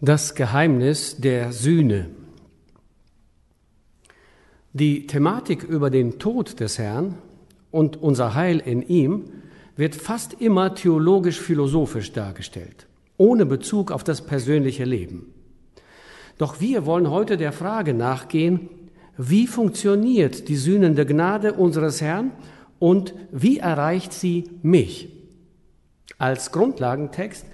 Das Geheimnis der Sühne. Die Thematik über den Tod des Herrn und unser Heil in ihm wird fast immer theologisch-philosophisch dargestellt, ohne Bezug auf das persönliche Leben. Doch wir wollen heute der Frage nachgehen, wie funktioniert die sühnende Gnade unseres Herrn und wie erreicht sie mich? Als Grundlagentext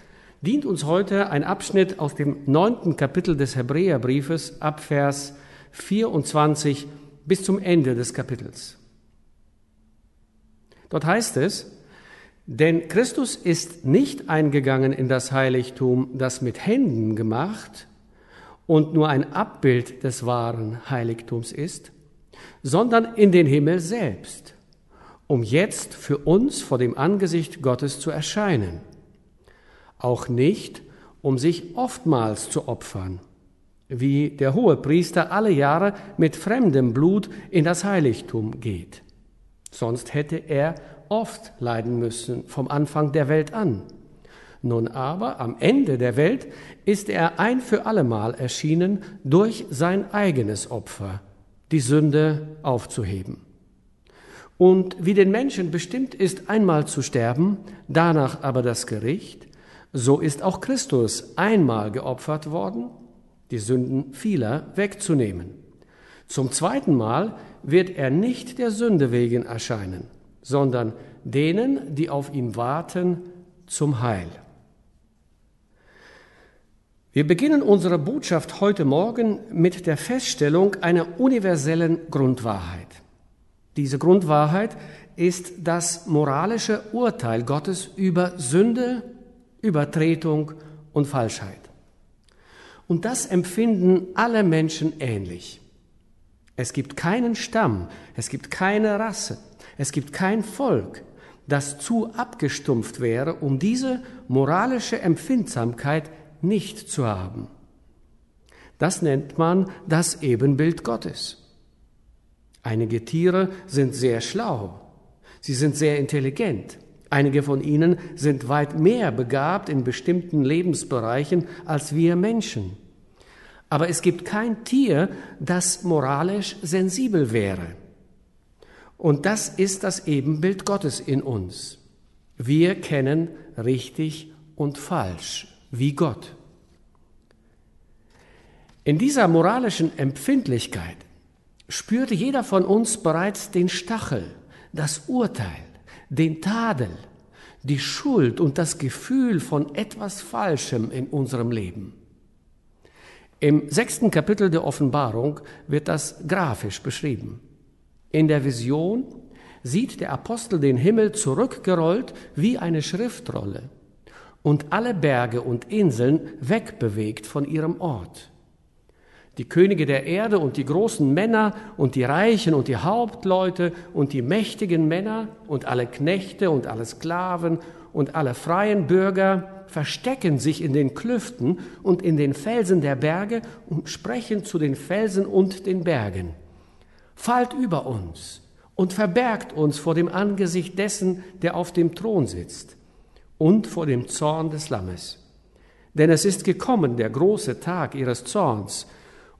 dient uns heute ein Abschnitt aus dem neunten Kapitel des Hebräerbriefes ab Vers 24 bis zum Ende des Kapitels. Dort heißt es, denn Christus ist nicht eingegangen in das Heiligtum, das mit Händen gemacht und nur ein Abbild des wahren Heiligtums ist, sondern in den Himmel selbst, um jetzt für uns vor dem Angesicht Gottes zu erscheinen auch nicht, um sich oftmals zu opfern, wie der hohe Priester alle Jahre mit fremdem Blut in das Heiligtum geht. Sonst hätte er oft leiden müssen vom Anfang der Welt an. Nun aber am Ende der Welt ist er ein für allemal erschienen, durch sein eigenes Opfer die Sünde aufzuheben. Und wie den Menschen bestimmt ist, einmal zu sterben, danach aber das Gericht, so ist auch Christus einmal geopfert worden, die Sünden vieler wegzunehmen. Zum zweiten Mal wird er nicht der Sünde wegen erscheinen, sondern denen, die auf ihn warten, zum Heil. Wir beginnen unsere Botschaft heute Morgen mit der Feststellung einer universellen Grundwahrheit. Diese Grundwahrheit ist das moralische Urteil Gottes über Sünde Übertretung und Falschheit. Und das empfinden alle Menschen ähnlich. Es gibt keinen Stamm, es gibt keine Rasse, es gibt kein Volk, das zu abgestumpft wäre, um diese moralische Empfindsamkeit nicht zu haben. Das nennt man das Ebenbild Gottes. Einige Tiere sind sehr schlau, sie sind sehr intelligent, Einige von ihnen sind weit mehr begabt in bestimmten Lebensbereichen als wir Menschen. Aber es gibt kein Tier, das moralisch sensibel wäre. Und das ist das Ebenbild Gottes in uns. Wir kennen richtig und falsch wie Gott. In dieser moralischen Empfindlichkeit spürte jeder von uns bereits den Stachel, das Urteil den Tadel, die Schuld und das Gefühl von etwas Falschem in unserem Leben. Im sechsten Kapitel der Offenbarung wird das grafisch beschrieben. In der Vision sieht der Apostel den Himmel zurückgerollt wie eine Schriftrolle und alle Berge und Inseln wegbewegt von ihrem Ort die Könige der Erde und die großen Männer und die Reichen und die Hauptleute und die mächtigen Männer und alle Knechte und alle Sklaven und alle freien Bürger verstecken sich in den Klüften und in den Felsen der Berge und sprechen zu den Felsen und den Bergen. Fallt über uns und verbergt uns vor dem Angesicht dessen, der auf dem Thron sitzt und vor dem Zorn des Lammes. Denn es ist gekommen der große Tag ihres Zorns,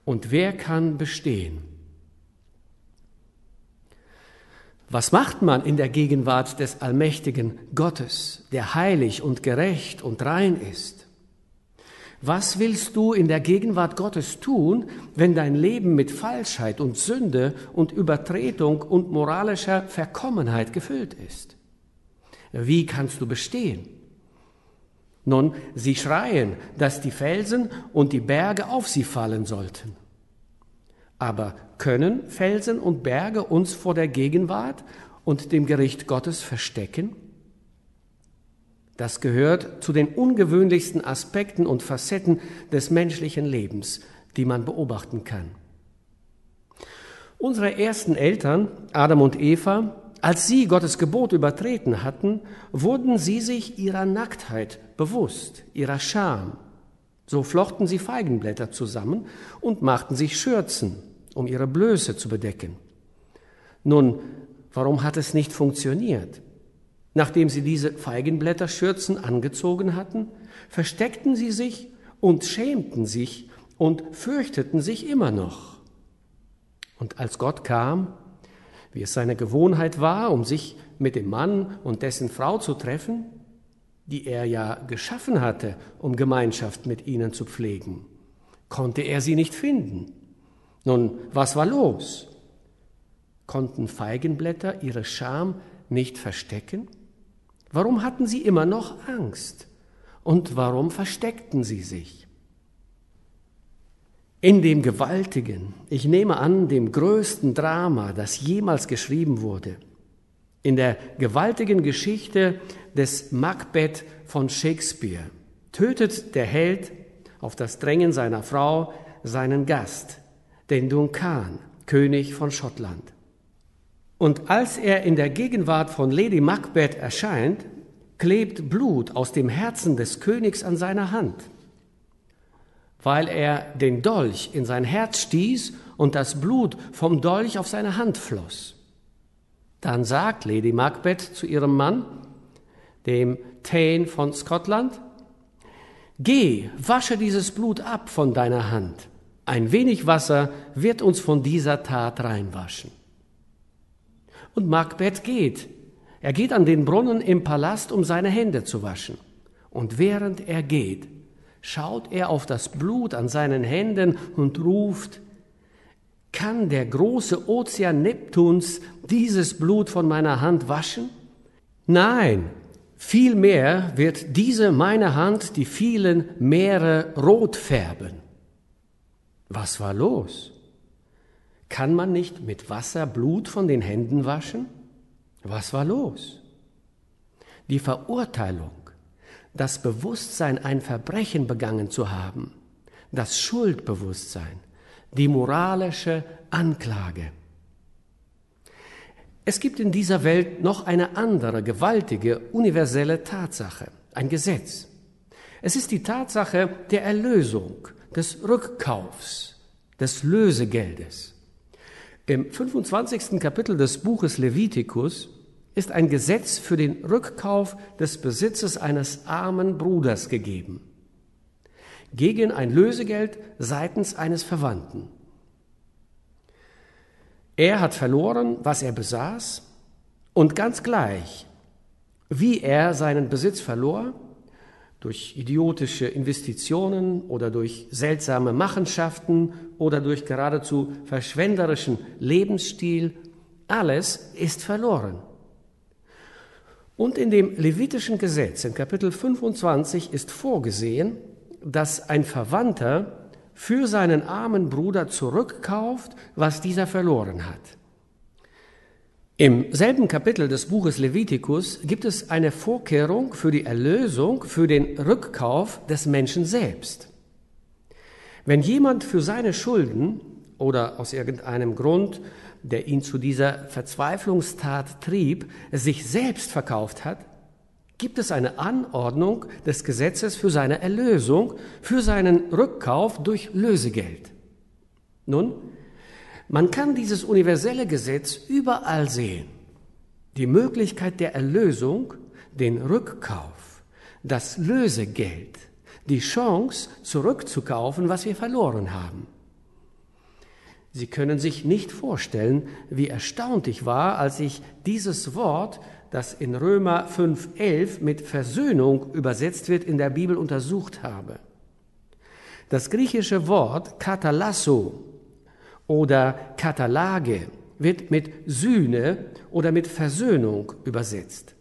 und wer kann bestehen? Was macht man in der Gegenwart des allmächtigen Gottes, der heilig und gerecht und rein ist? Was willst du in der Gegenwart Gottes tun, wenn dein Leben mit Falschheit und Sünde und Übertretung und moralischer Verkommenheit gefüllt ist? Wie kannst du bestehen? Nun, sie schreien, dass die Felsen und die Berge auf sie fallen sollten. Aber können Felsen und Berge uns vor der Gegenwart und dem Gericht Gottes verstecken? Das gehört zu den ungewöhnlichsten Aspekten und Facetten des menschlichen Lebens, die man beobachten kann. Unsere ersten Eltern, Adam und Eva, als sie Gottes Gebot übertreten hatten, wurden sie sich ihrer Nacktheit bewusst, ihrer Scham. So flochten sie Feigenblätter zusammen und machten sich Schürzen, um ihre Blöße zu bedecken. Nun, warum hat es nicht funktioniert? Nachdem sie diese Feigenblätterschürzen angezogen hatten, versteckten sie sich und schämten sich und fürchteten sich immer noch. Und als Gott kam, wie es seine Gewohnheit war, um sich mit dem Mann und dessen Frau zu treffen, die er ja geschaffen hatte, um Gemeinschaft mit ihnen zu pflegen, konnte er sie nicht finden. Nun, was war los? Konnten Feigenblätter ihre Scham nicht verstecken? Warum hatten sie immer noch Angst? Und warum versteckten sie sich? In dem gewaltigen, ich nehme an, dem größten Drama, das jemals geschrieben wurde, in der gewaltigen Geschichte des Macbeth von Shakespeare, tötet der Held auf das Drängen seiner Frau seinen Gast, den Duncan, König von Schottland. Und als er in der Gegenwart von Lady Macbeth erscheint, klebt Blut aus dem Herzen des Königs an seiner Hand, weil er den Dolch in sein Herz stieß und das Blut vom Dolch auf seine Hand floss. Dann sagt Lady Macbeth zu ihrem Mann, dem Thane von Scotland, Geh, wasche dieses Blut ab von deiner Hand. Ein wenig Wasser wird uns von dieser Tat reinwaschen. Und Macbeth geht. Er geht an den Brunnen im Palast, um seine Hände zu waschen. Und während er geht, schaut er auf das Blut an seinen Händen und ruft, kann der große Ozean Neptuns dieses Blut von meiner Hand waschen? Nein, Vielmehr wird diese meine Hand die vielen Meere rot färben. Was war los? Kann man nicht mit Wasser Blut von den Händen waschen? Was war los? Die Verurteilung, das Bewusstsein, ein Verbrechen begangen zu haben, das Schuldbewusstsein, die moralische Anklage. Es gibt in dieser Welt noch eine andere gewaltige, universelle Tatsache, ein Gesetz. Es ist die Tatsache der Erlösung, des Rückkaufs, des Lösegeldes. Im 25. Kapitel des Buches Levitikus ist ein Gesetz für den Rückkauf des Besitzes eines armen Bruders gegeben, gegen ein Lösegeld seitens eines Verwandten. Er hat verloren, was er besaß, und ganz gleich, wie er seinen Besitz verlor, durch idiotische Investitionen oder durch seltsame Machenschaften oder durch geradezu verschwenderischen Lebensstil, alles ist verloren. Und in dem levitischen Gesetz in Kapitel 25 ist vorgesehen, dass ein Verwandter für seinen armen Bruder zurückkauft, was dieser verloren hat. Im selben Kapitel des Buches Levitikus gibt es eine Vorkehrung für die Erlösung, für den Rückkauf des Menschen selbst. Wenn jemand für seine Schulden oder aus irgendeinem Grund, der ihn zu dieser Verzweiflungstat trieb, sich selbst verkauft hat, gibt es eine Anordnung des Gesetzes für seine Erlösung, für seinen Rückkauf durch Lösegeld. Nun, man kann dieses universelle Gesetz überall sehen. Die Möglichkeit der Erlösung, den Rückkauf, das Lösegeld, die Chance zurückzukaufen, was wir verloren haben. Sie können sich nicht vorstellen, wie erstaunt ich war, als ich dieses Wort das in Römer 5.11 mit Versöhnung übersetzt wird, in der Bibel untersucht habe. Das griechische Wort katalasso oder katalage wird mit Sühne oder mit Versöhnung übersetzt.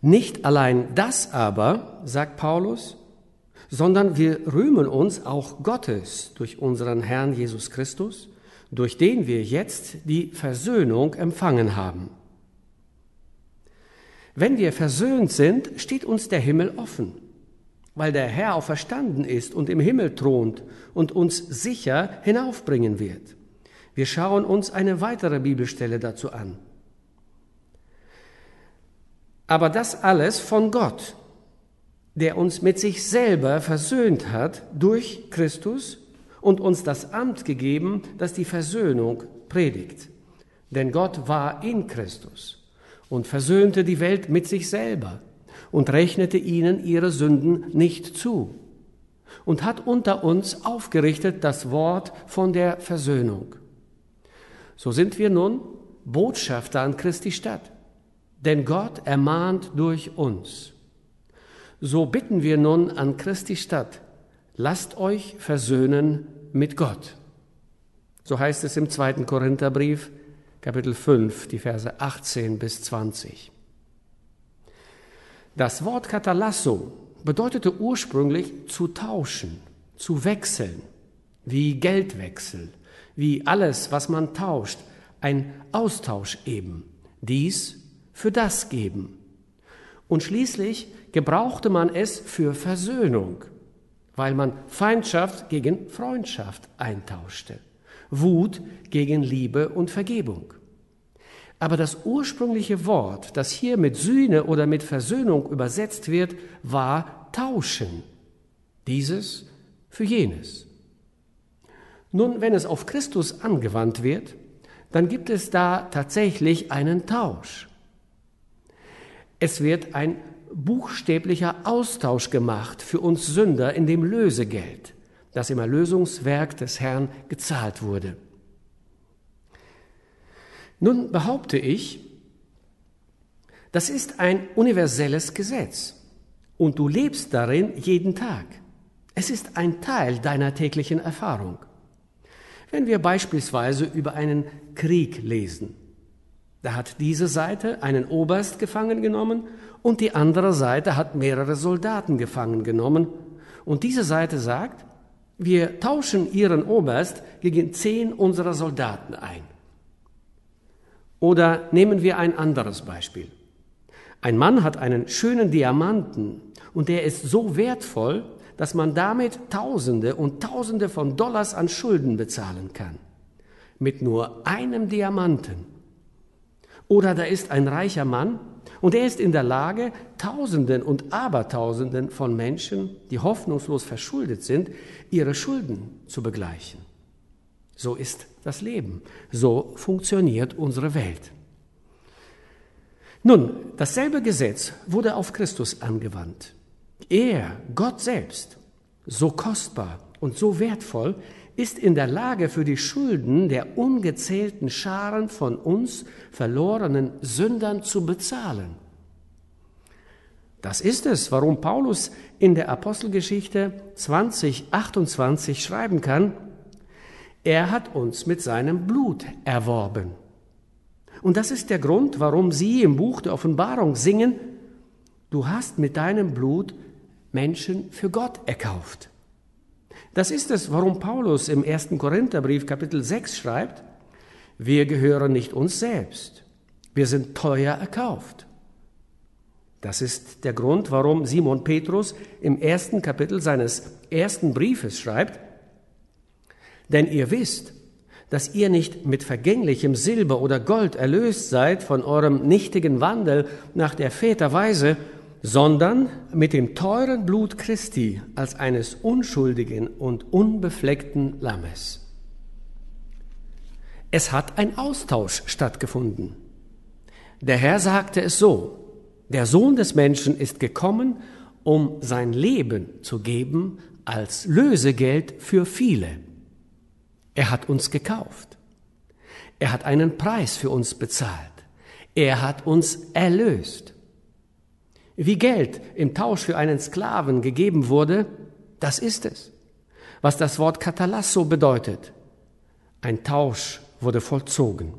Nicht allein das aber, sagt Paulus, sondern wir rühmen uns auch Gottes durch unseren Herrn Jesus Christus, durch den wir jetzt die Versöhnung empfangen haben. Wenn wir versöhnt sind, steht uns der Himmel offen, weil der Herr auferstanden ist und im Himmel thront und uns sicher hinaufbringen wird. Wir schauen uns eine weitere Bibelstelle dazu an. Aber das alles von Gott, der uns mit sich selber versöhnt hat durch Christus und uns das Amt gegeben, das die Versöhnung predigt. Denn Gott war in Christus und versöhnte die Welt mit sich selber und rechnete ihnen ihre Sünden nicht zu. und hat unter uns aufgerichtet das Wort von der Versöhnung. So sind wir nun Botschafter an Christi Stadt, denn Gott ermahnt durch uns. So bitten wir nun an Christi Stadt, lasst euch versöhnen mit Gott. So heißt es im zweiten Korintherbrief, Kapitel 5, die Verse 18 bis 20. Das Wort Katalasso bedeutete ursprünglich zu tauschen, zu wechseln, wie Geldwechsel, wie alles, was man tauscht, ein Austausch eben, dies für das geben. Und schließlich gebrauchte man es für Versöhnung, weil man Feindschaft gegen Freundschaft eintauschte, Wut gegen Liebe und Vergebung. Aber das ursprüngliche Wort, das hier mit Sühne oder mit Versöhnung übersetzt wird, war tauschen. Dieses für jenes. Nun, wenn es auf Christus angewandt wird, dann gibt es da tatsächlich einen Tausch. Es wird ein buchstäblicher Austausch gemacht für uns Sünder in dem Lösegeld, das im Erlösungswerk des Herrn gezahlt wurde. Nun behaupte ich, das ist ein universelles Gesetz und du lebst darin jeden Tag. Es ist ein Teil deiner täglichen Erfahrung. Wenn wir beispielsweise über einen Krieg lesen, da hat diese Seite einen Oberst gefangen genommen und die andere Seite hat mehrere Soldaten gefangen genommen. Und diese Seite sagt, wir tauschen ihren Oberst gegen zehn unserer Soldaten ein. Oder nehmen wir ein anderes Beispiel. Ein Mann hat einen schönen Diamanten und der ist so wertvoll, dass man damit Tausende und Tausende von Dollars an Schulden bezahlen kann. Mit nur einem Diamanten. Oder da ist ein reicher Mann und er ist in der Lage, Tausenden und Abertausenden von Menschen, die hoffnungslos verschuldet sind, ihre Schulden zu begleichen. So ist das Leben. So funktioniert unsere Welt. Nun, dasselbe Gesetz wurde auf Christus angewandt. Er, Gott selbst, so kostbar und so wertvoll, ist in der Lage, für die Schulden der ungezählten Scharen von uns verlorenen Sündern zu bezahlen. Das ist es, warum Paulus in der Apostelgeschichte 20, 28 schreiben kann, er hat uns mit seinem Blut erworben. Und das ist der Grund, warum Sie im Buch der Offenbarung singen, du hast mit deinem Blut Menschen für Gott erkauft. Das ist es, warum Paulus im 1. Korintherbrief Kapitel 6 schreibt, wir gehören nicht uns selbst, wir sind teuer erkauft. Das ist der Grund, warum Simon Petrus im ersten Kapitel seines ersten Briefes schreibt, denn ihr wisst, dass ihr nicht mit vergänglichem Silber oder Gold erlöst seid von eurem nichtigen Wandel nach der Väterweise, sondern mit dem teuren Blut Christi als eines unschuldigen und unbefleckten Lammes. Es hat ein Austausch stattgefunden. Der Herr sagte es so, der Sohn des Menschen ist gekommen, um sein Leben zu geben als Lösegeld für viele. Er hat uns gekauft. Er hat einen Preis für uns bezahlt. Er hat uns erlöst. Wie Geld im Tausch für einen Sklaven gegeben wurde, das ist es. Was das Wort Katalasso bedeutet. Ein Tausch wurde vollzogen.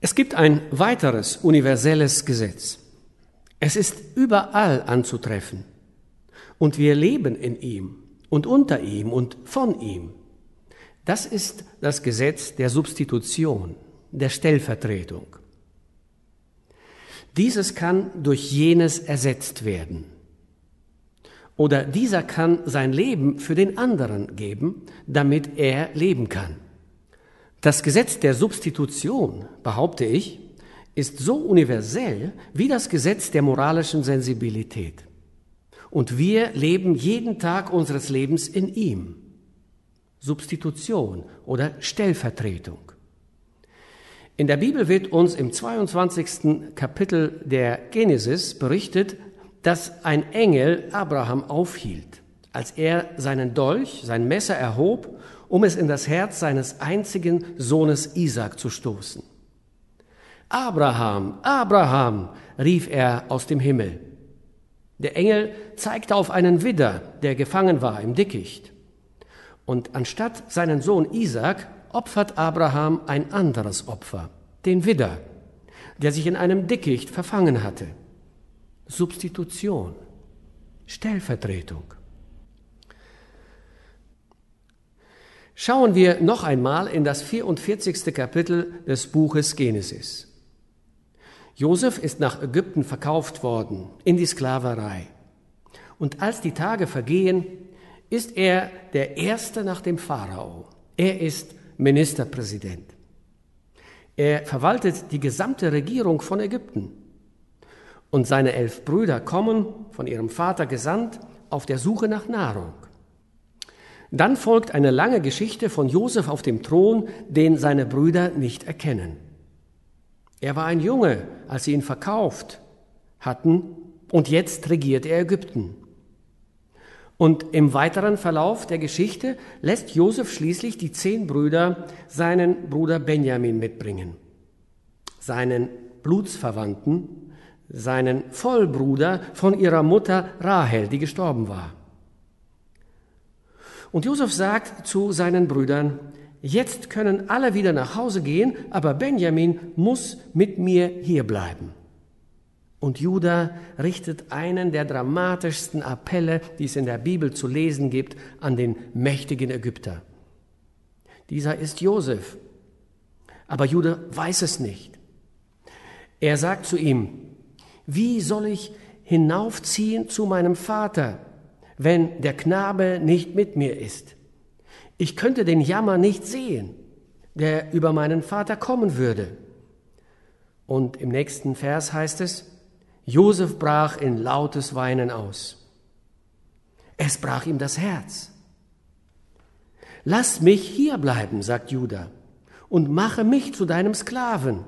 Es gibt ein weiteres universelles Gesetz. Es ist überall anzutreffen. Und wir leben in ihm und unter ihm und von ihm. Das ist das Gesetz der Substitution, der Stellvertretung. Dieses kann durch jenes ersetzt werden. Oder dieser kann sein Leben für den anderen geben, damit er leben kann. Das Gesetz der Substitution, behaupte ich, ist so universell wie das Gesetz der moralischen Sensibilität und wir leben jeden Tag unseres Lebens in ihm. Substitution oder Stellvertretung. In der Bibel wird uns im 22. Kapitel der Genesis berichtet, dass ein Engel Abraham aufhielt, als er seinen Dolch, sein Messer erhob, um es in das Herz seines einzigen Sohnes Isaac zu stoßen. Abraham, Abraham, rief er aus dem Himmel. Der Engel zeigte auf einen Widder, der gefangen war im Dickicht. Und anstatt seinen Sohn Isaac opfert Abraham ein anderes Opfer, den Widder, der sich in einem Dickicht verfangen hatte. Substitution, Stellvertretung. Schauen wir noch einmal in das 44. Kapitel des Buches Genesis. Josef ist nach Ägypten verkauft worden, in die Sklaverei. Und als die Tage vergehen, ist er der Erste nach dem Pharao. Er ist Ministerpräsident. Er verwaltet die gesamte Regierung von Ägypten. Und seine elf Brüder kommen, von ihrem Vater gesandt, auf der Suche nach Nahrung. Dann folgt eine lange Geschichte von Josef auf dem Thron, den seine Brüder nicht erkennen. Er war ein Junge, als sie ihn verkauft hatten, und jetzt regiert er Ägypten. Und im weiteren Verlauf der Geschichte lässt Josef schließlich die zehn Brüder seinen Bruder Benjamin mitbringen, seinen Blutsverwandten, seinen Vollbruder von ihrer Mutter Rahel, die gestorben war. Und Josef sagt zu seinen Brüdern, jetzt können alle wieder nach Hause gehen, aber Benjamin muss mit mir hier bleiben. Und Judah richtet einen der dramatischsten Appelle, die es in der Bibel zu lesen gibt, an den mächtigen Ägypter. Dieser ist Josef. Aber Judah weiß es nicht. Er sagt zu ihm, wie soll ich hinaufziehen zu meinem Vater, wenn der Knabe nicht mit mir ist? Ich könnte den Jammer nicht sehen, der über meinen Vater kommen würde. Und im nächsten Vers heißt es, Josef brach in lautes Weinen aus. Es brach ihm das Herz. Lass mich hier bleiben, sagt Judah, und mache mich zu deinem Sklaven.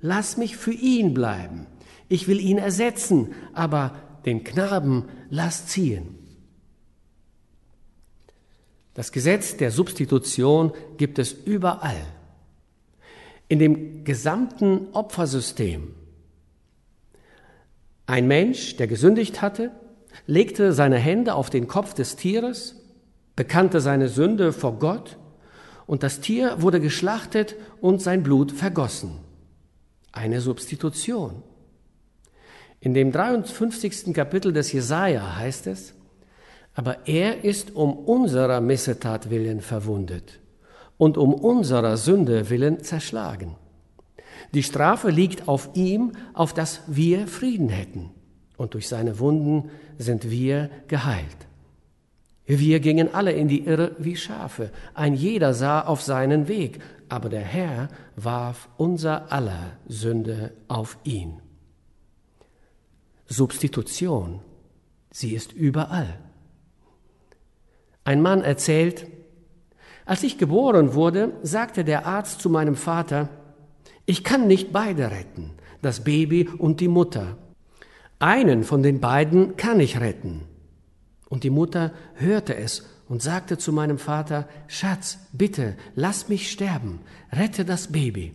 Lass mich für ihn bleiben. Ich will ihn ersetzen, aber den Knaben lass ziehen. Das Gesetz der Substitution gibt es überall. In dem gesamten Opfersystem ein Mensch, der gesündigt hatte, legte seine Hände auf den Kopf des Tieres, bekannte seine Sünde vor Gott und das Tier wurde geschlachtet und sein Blut vergossen. Eine Substitution. In dem 53. Kapitel des Jesaja heißt es, aber er ist um unserer Missetat willen verwundet und um unserer Sünde willen zerschlagen. Die Strafe liegt auf ihm, auf dass wir Frieden hätten. Und durch seine Wunden sind wir geheilt. Wir gingen alle in die Irre wie Schafe. Ein jeder sah auf seinen Weg. Aber der Herr warf unser aller Sünde auf ihn. Substitution. Sie ist überall. Ein Mann erzählt, als ich geboren wurde, sagte der Arzt zu meinem Vater, ich kann nicht beide retten, das Baby und die Mutter. Einen von den beiden kann ich retten. Und die Mutter hörte es und sagte zu meinem Vater, Schatz, bitte, lass mich sterben, rette das Baby.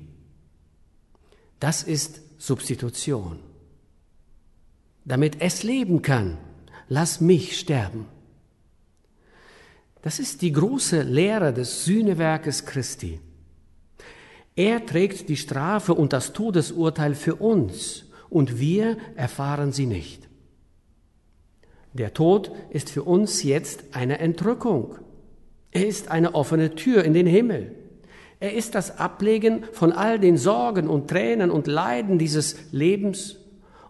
Das ist Substitution. Damit es leben kann, lass mich sterben. Das ist die große Lehre des Sühnewerkes Christi. Er trägt die Strafe und das Todesurteil für uns und wir erfahren sie nicht. Der Tod ist für uns jetzt eine Entrückung. Er ist eine offene Tür in den Himmel. Er ist das Ablegen von all den Sorgen und Tränen und Leiden dieses Lebens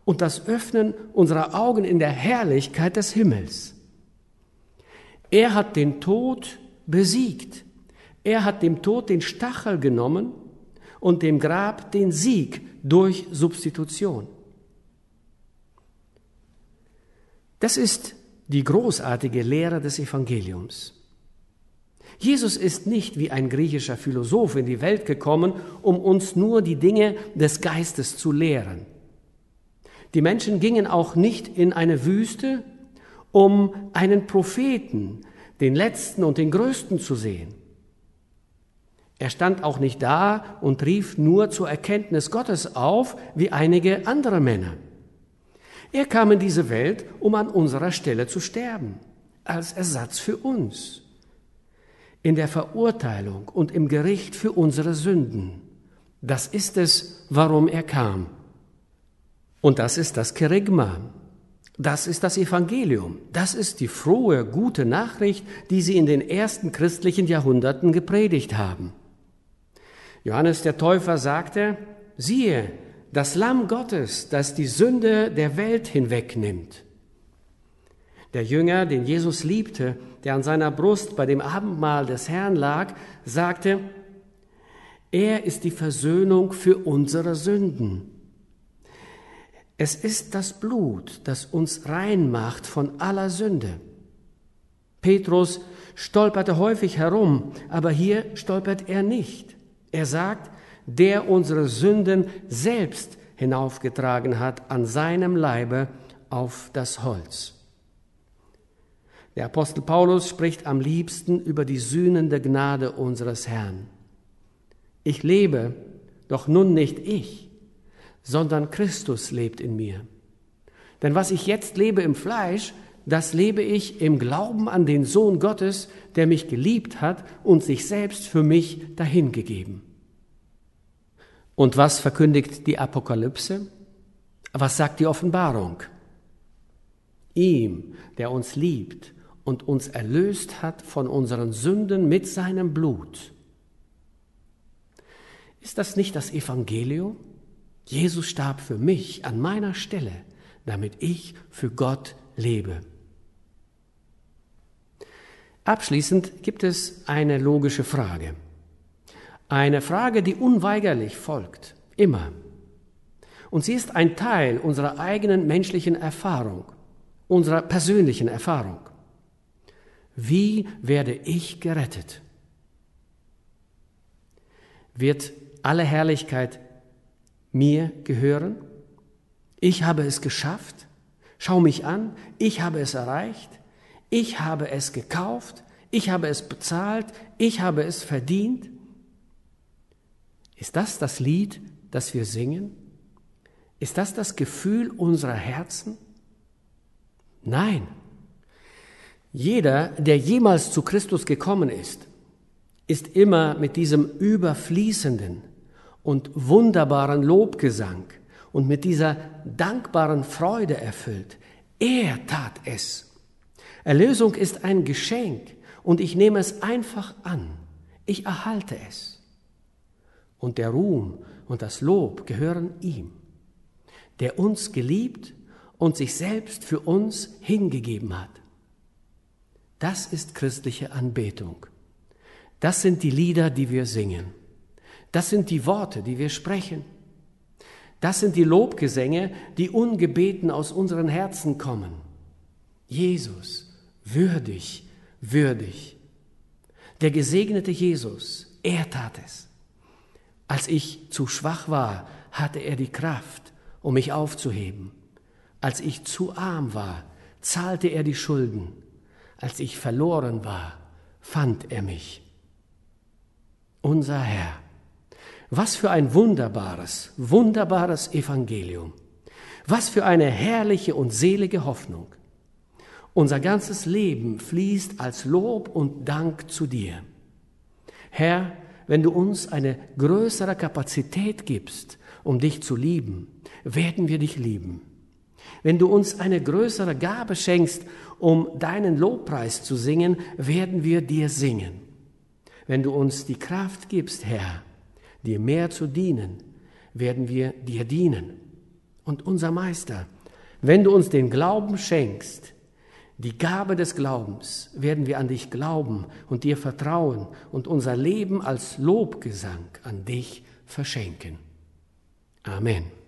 und das Öffnen unserer Augen in der Herrlichkeit des Himmels. Er hat den Tod besiegt. Er hat dem Tod den Stachel genommen und dem Grab den Sieg durch Substitution. Das ist die großartige Lehre des Evangeliums. Jesus ist nicht wie ein griechischer Philosoph in die Welt gekommen, um uns nur die Dinge des Geistes zu lehren. Die Menschen gingen auch nicht in eine Wüste, um einen Propheten, den letzten und den größten zu sehen. Er stand auch nicht da und rief nur zur Erkenntnis Gottes auf, wie einige andere Männer. Er kam in diese Welt, um an unserer Stelle zu sterben, als Ersatz für uns, in der Verurteilung und im Gericht für unsere Sünden. Das ist es, warum er kam. Und das ist das Kerygma. Das ist das Evangelium. Das ist die frohe, gute Nachricht, die sie in den ersten christlichen Jahrhunderten gepredigt haben. Johannes der Täufer sagte, siehe, das Lamm Gottes, das die Sünde der Welt hinwegnimmt. Der Jünger, den Jesus liebte, der an seiner Brust bei dem Abendmahl des Herrn lag, sagte, er ist die Versöhnung für unsere Sünden. Es ist das Blut, das uns rein macht von aller Sünde. Petrus stolperte häufig herum, aber hier stolpert er nicht. Er sagt, der unsere Sünden selbst hinaufgetragen hat an seinem Leibe auf das Holz. Der Apostel Paulus spricht am liebsten über die sühnende Gnade unseres Herrn. Ich lebe, doch nun nicht ich, sondern Christus lebt in mir. Denn was ich jetzt lebe im Fleisch, das lebe ich im Glauben an den Sohn Gottes, der mich geliebt hat und sich selbst für mich dahingegeben. Und was verkündigt die Apokalypse? Was sagt die Offenbarung? Ihm, der uns liebt und uns erlöst hat von unseren Sünden mit seinem Blut. Ist das nicht das Evangelium? Jesus starb für mich an meiner Stelle, damit ich für Gott lebe. Abschließend gibt es eine logische Frage. Eine Frage, die unweigerlich folgt, immer. Und sie ist ein Teil unserer eigenen menschlichen Erfahrung, unserer persönlichen Erfahrung. Wie werde ich gerettet? Wird alle Herrlichkeit mir gehören? Ich habe es geschafft? Schau mich an, ich habe es erreicht, ich habe es gekauft, ich habe es bezahlt, ich habe es verdient. Ist das das Lied, das wir singen? Ist das das Gefühl unserer Herzen? Nein. Jeder, der jemals zu Christus gekommen ist, ist immer mit diesem überfließenden und wunderbaren Lobgesang und mit dieser dankbaren Freude erfüllt. Er tat es. Erlösung ist ein Geschenk und ich nehme es einfach an. Ich erhalte es und der Ruhm und das Lob gehören ihm, der uns geliebt und sich selbst für uns hingegeben hat. Das ist christliche Anbetung. Das sind die Lieder, die wir singen. Das sind die Worte, die wir sprechen. Das sind die Lobgesänge, die ungebeten aus unseren Herzen kommen. Jesus, würdig, würdig. Der gesegnete Jesus, er tat es. Als ich zu schwach war, hatte er die Kraft, um mich aufzuheben. Als ich zu arm war, zahlte er die Schulden. Als ich verloren war, fand er mich. Unser Herr. Was für ein wunderbares, wunderbares Evangelium. Was für eine herrliche und selige Hoffnung. Unser ganzes Leben fließt als Lob und Dank zu dir. Herr, wenn du uns eine größere Kapazität gibst, um dich zu lieben, werden wir dich lieben. Wenn du uns eine größere Gabe schenkst, um deinen Lobpreis zu singen, werden wir dir singen. Wenn du uns die Kraft gibst, Herr, dir mehr zu dienen, werden wir dir dienen. Und unser Meister, wenn du uns den Glauben schenkst, die Gabe des Glaubens werden wir an dich glauben und dir vertrauen und unser Leben als Lobgesang an dich verschenken. Amen.